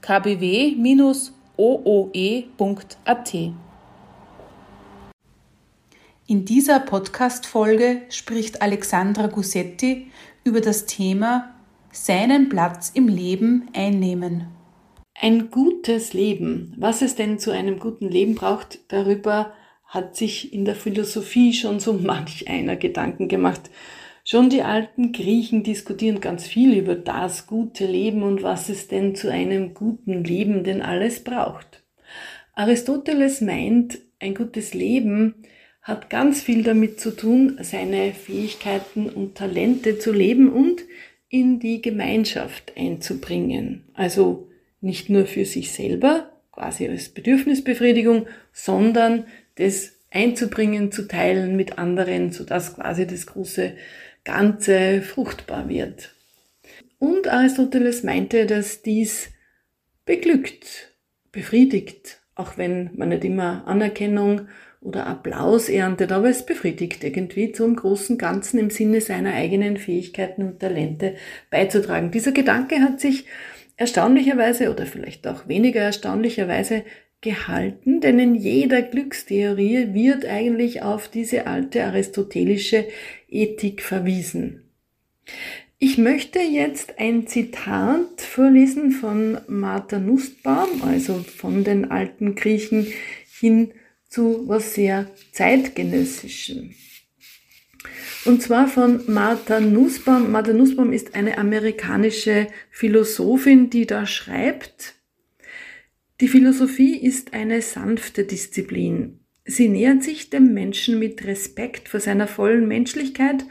kbw-ooe.at. In dieser Podcast-Folge spricht Alexandra Gussetti über das Thema seinen Platz im Leben einnehmen. Ein gutes Leben. Was es denn zu einem guten Leben braucht, darüber hat sich in der Philosophie schon so manch einer Gedanken gemacht. Schon die alten Griechen diskutieren ganz viel über das gute Leben und was es denn zu einem guten Leben denn alles braucht. Aristoteles meint, ein gutes Leben hat ganz viel damit zu tun, seine Fähigkeiten und Talente zu leben und in die Gemeinschaft einzubringen. Also nicht nur für sich selber, quasi als Bedürfnisbefriedigung, sondern das einzubringen, zu teilen mit anderen, sodass quasi das große Ganze fruchtbar wird. Und Aristoteles meinte, dass dies beglückt, befriedigt, auch wenn man nicht immer Anerkennung oder Applaus erntet, aber es befriedigt irgendwie zum großen Ganzen im Sinne seiner eigenen Fähigkeiten und Talente beizutragen. Dieser Gedanke hat sich erstaunlicherweise oder vielleicht auch weniger erstaunlicherweise gehalten, denn in jeder Glückstheorie wird eigentlich auf diese alte aristotelische Ethik verwiesen. Ich möchte jetzt ein Zitat vorlesen von Martha Nussbaum, also von den alten Griechen hin zu was sehr zeitgenössischem. Und zwar von Martha Nussbaum. Martha Nussbaum ist eine amerikanische Philosophin, die da schreibt, die Philosophie ist eine sanfte Disziplin. Sie nähert sich dem Menschen mit Respekt vor seiner vollen Menschlichkeit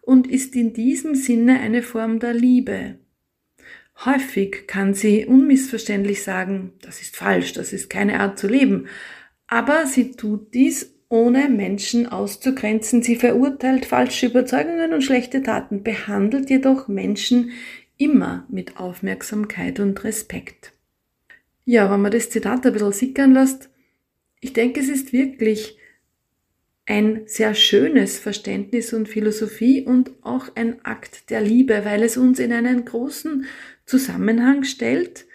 und ist in diesem Sinne eine Form der Liebe. Häufig kann sie unmissverständlich sagen, das ist falsch, das ist keine Art zu leben, aber sie tut dies ohne Menschen auszugrenzen. Sie verurteilt falsche Überzeugungen und schlechte Taten, behandelt jedoch Menschen immer mit Aufmerksamkeit und Respekt. Ja, wenn man das Zitat ein bisschen sickern lässt, ich denke, es ist wirklich ein sehr schönes Verständnis und Philosophie und auch ein Akt der Liebe, weil es uns in einen großen Zusammenhang stellt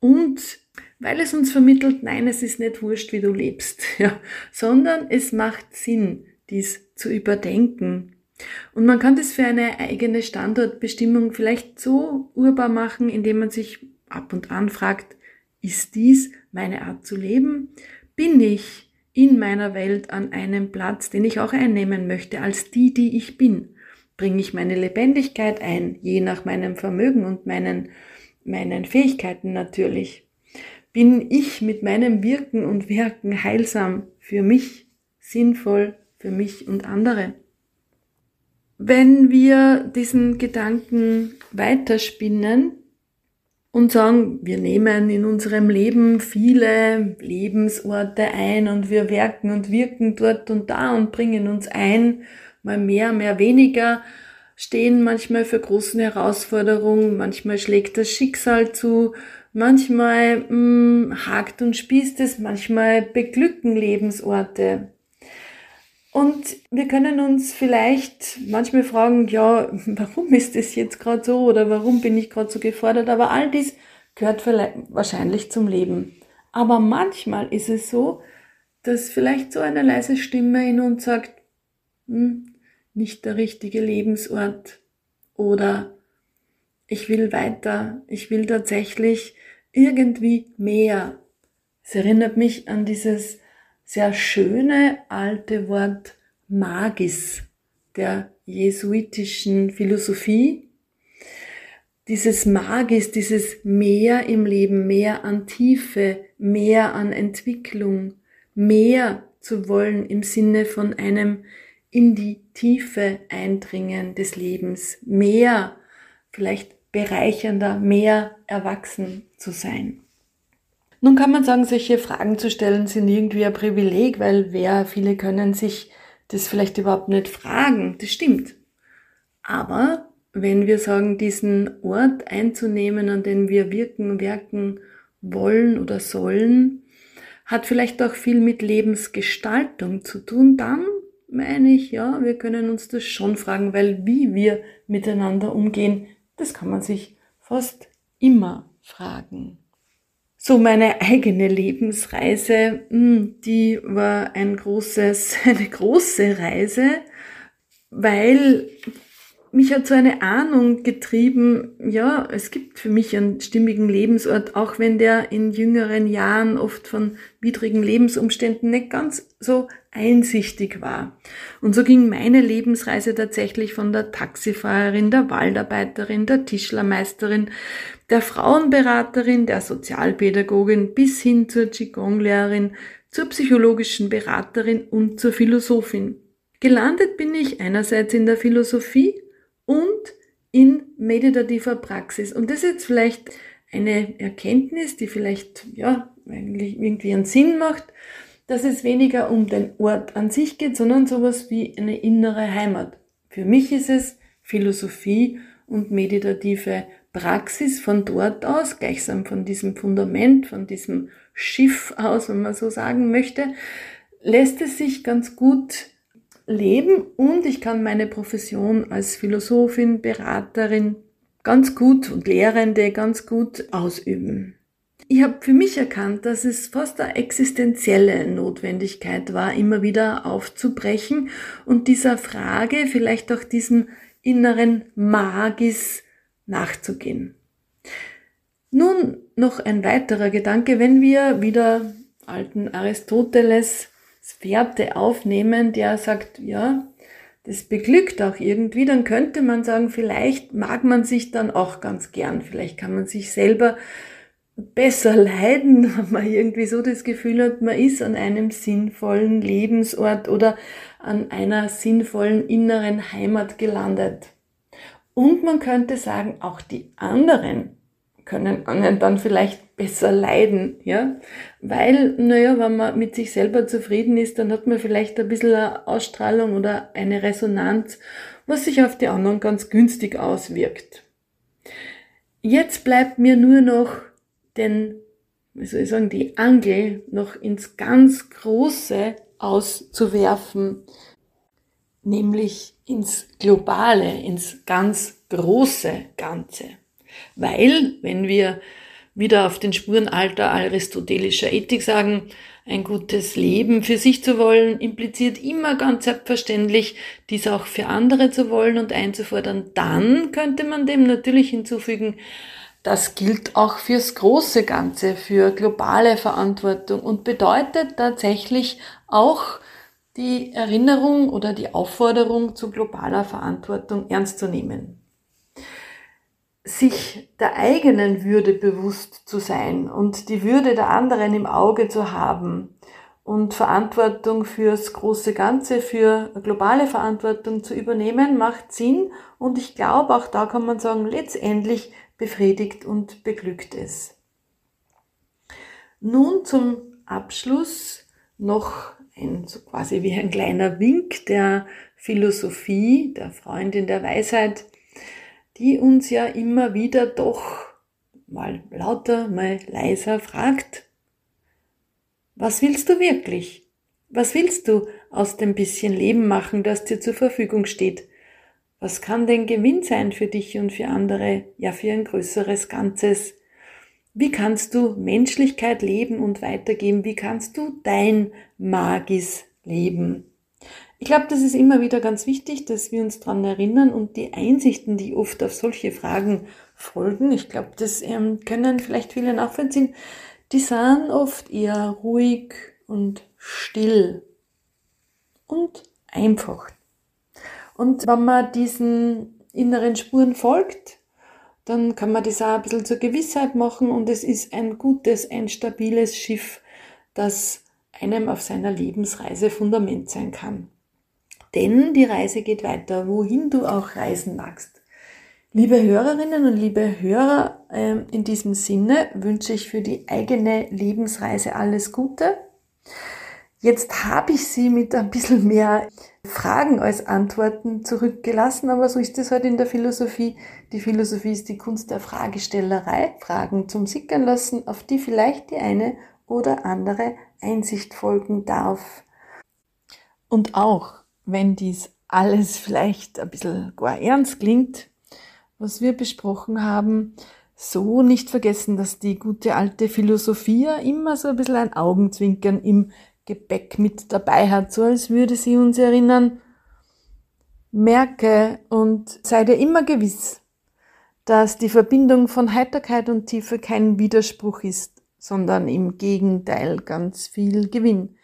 und weil es uns vermittelt, nein, es ist nicht wurscht, wie du lebst, ja, sondern es macht Sinn, dies zu überdenken. Und man kann das für eine eigene Standortbestimmung vielleicht so urbar machen, indem man sich ab und an fragt, ist dies meine Art zu leben? Bin ich in meiner Welt an einem Platz, den ich auch einnehmen möchte, als die, die ich bin? Bringe ich meine Lebendigkeit ein, je nach meinem Vermögen und meinen, meinen Fähigkeiten natürlich? Bin ich mit meinem Wirken und Werken heilsam für mich, sinnvoll für mich und andere? Wenn wir diesen Gedanken weiterspinnen, und sagen, wir nehmen in unserem Leben viele Lebensorte ein und wir werken und wirken dort und da und bringen uns ein, mal mehr, mehr weniger, stehen manchmal für großen Herausforderungen, manchmal schlägt das Schicksal zu, manchmal mh, hm, hakt und spießt es, manchmal beglücken Lebensorte. Und wir können uns vielleicht manchmal fragen, ja, warum ist das jetzt gerade so oder warum bin ich gerade so gefordert? Aber all dies gehört vielleicht, wahrscheinlich zum Leben. Aber manchmal ist es so, dass vielleicht so eine leise Stimme in uns sagt, hm, nicht der richtige Lebensort oder ich will weiter, ich will tatsächlich irgendwie mehr. Es erinnert mich an dieses sehr schöne alte Wort Magis der jesuitischen Philosophie. Dieses Magis, dieses mehr im Leben, mehr an Tiefe, mehr an Entwicklung, mehr zu wollen im Sinne von einem in die Tiefe eindringen des Lebens, mehr, vielleicht bereichernder, mehr erwachsen zu sein. Nun kann man sagen, solche Fragen zu stellen sind irgendwie ein Privileg, weil wer, viele können sich das vielleicht überhaupt nicht fragen. Das stimmt. Aber wenn wir sagen, diesen Ort einzunehmen, an dem wir wirken, werken wollen oder sollen, hat vielleicht auch viel mit Lebensgestaltung zu tun, dann meine ich, ja, wir können uns das schon fragen, weil wie wir miteinander umgehen, das kann man sich fast immer fragen. So meine eigene Lebensreise, hm, die war ein großes, eine große Reise, weil mich hat so eine Ahnung getrieben, ja, es gibt für mich einen stimmigen Lebensort, auch wenn der in jüngeren Jahren oft von widrigen Lebensumständen nicht ganz so einsichtig war. Und so ging meine Lebensreise tatsächlich von der Taxifahrerin, der Waldarbeiterin, der Tischlermeisterin, der Frauenberaterin, der Sozialpädagogin bis hin zur Qigong-Lehrerin, zur psychologischen Beraterin und zur Philosophin. Gelandet bin ich einerseits in der Philosophie und in meditativer Praxis. Und das ist jetzt vielleicht eine Erkenntnis, die vielleicht, ja, eigentlich irgendwie einen Sinn macht, dass es weniger um den Ort an sich geht, sondern sowas wie eine innere Heimat. Für mich ist es Philosophie und meditative Praxis von dort aus, gleichsam von diesem Fundament, von diesem Schiff aus, wenn man so sagen möchte, lässt es sich ganz gut leben und ich kann meine Profession als Philosophin, Beraterin ganz gut und Lehrende ganz gut ausüben. Ich habe für mich erkannt, dass es fast eine existenzielle Notwendigkeit war, immer wieder aufzubrechen und dieser Frage, vielleicht auch diesem inneren Magis nachzugehen. Nun noch ein weiterer Gedanke, wenn wir wieder alten Aristoteles Fährte aufnehmen, der sagt, ja, das beglückt auch irgendwie, dann könnte man sagen, vielleicht mag man sich dann auch ganz gern, vielleicht kann man sich selber besser leiden, wenn man irgendwie so das Gefühl hat, man ist an einem sinnvollen Lebensort oder an einer sinnvollen inneren Heimat gelandet. Und man könnte sagen, auch die anderen können einen dann vielleicht besser leiden, ja, weil, naja, wenn man mit sich selber zufrieden ist, dann hat man vielleicht ein bisschen eine Ausstrahlung oder eine Resonanz, was sich auf die anderen ganz günstig auswirkt. Jetzt bleibt mir nur noch den, wie soll ich sagen, die Angel noch ins ganz Große auszuwerfen, nämlich ins Globale, ins ganz große Ganze. Weil, wenn wir wieder auf den Spuren alter aristotelischer Ethik sagen, ein gutes Leben für sich zu wollen, impliziert immer ganz selbstverständlich, dies auch für andere zu wollen und einzufordern. Dann könnte man dem natürlich hinzufügen, das gilt auch fürs große Ganze, für globale Verantwortung und bedeutet tatsächlich auch die Erinnerung oder die Aufforderung zu globaler Verantwortung ernst zu nehmen sich der eigenen Würde bewusst zu sein und die Würde der anderen im Auge zu haben und Verantwortung fürs große Ganze, für globale Verantwortung zu übernehmen, macht Sinn und ich glaube, auch da kann man sagen, letztendlich befriedigt und beglückt es. Nun zum Abschluss noch ein, so quasi wie ein kleiner Wink der Philosophie, der Freundin der Weisheit, die uns ja immer wieder doch mal lauter, mal leiser fragt, was willst du wirklich? Was willst du aus dem bisschen Leben machen, das dir zur Verfügung steht? Was kann denn Gewinn sein für dich und für andere, ja für ein größeres Ganzes? Wie kannst du Menschlichkeit leben und weitergeben? Wie kannst du dein Magis leben? Ich glaube, das ist immer wieder ganz wichtig, dass wir uns daran erinnern und die Einsichten, die oft auf solche Fragen folgen, ich glaube, das ähm, können vielleicht viele nachvollziehen, die sind oft eher ruhig und still und einfach. Und wenn man diesen inneren Spuren folgt, dann kann man das auch ein bisschen zur Gewissheit machen und es ist ein gutes, ein stabiles Schiff, das einem auf seiner Lebensreise Fundament sein kann. Denn die Reise geht weiter, wohin du auch reisen magst. Liebe Hörerinnen und liebe Hörer, ähm, in diesem Sinne wünsche ich für die eigene Lebensreise alles Gute. Jetzt habe ich Sie mit ein bisschen mehr Fragen als Antworten zurückgelassen, aber so ist es halt in der Philosophie. Die Philosophie ist die Kunst der Fragestellerei, Fragen zum Sickern lassen, auf die vielleicht die eine oder andere Einsicht folgen darf. Und auch wenn dies alles vielleicht ein bisschen gar ernst klingt, was wir besprochen haben, so nicht vergessen, dass die gute alte Philosophie immer so ein bisschen ein Augenzwinkern im Gepäck mit dabei hat, so als würde sie uns erinnern, merke und sei dir immer gewiss, dass die Verbindung von Heiterkeit und Tiefe kein Widerspruch ist, sondern im Gegenteil ganz viel Gewinn.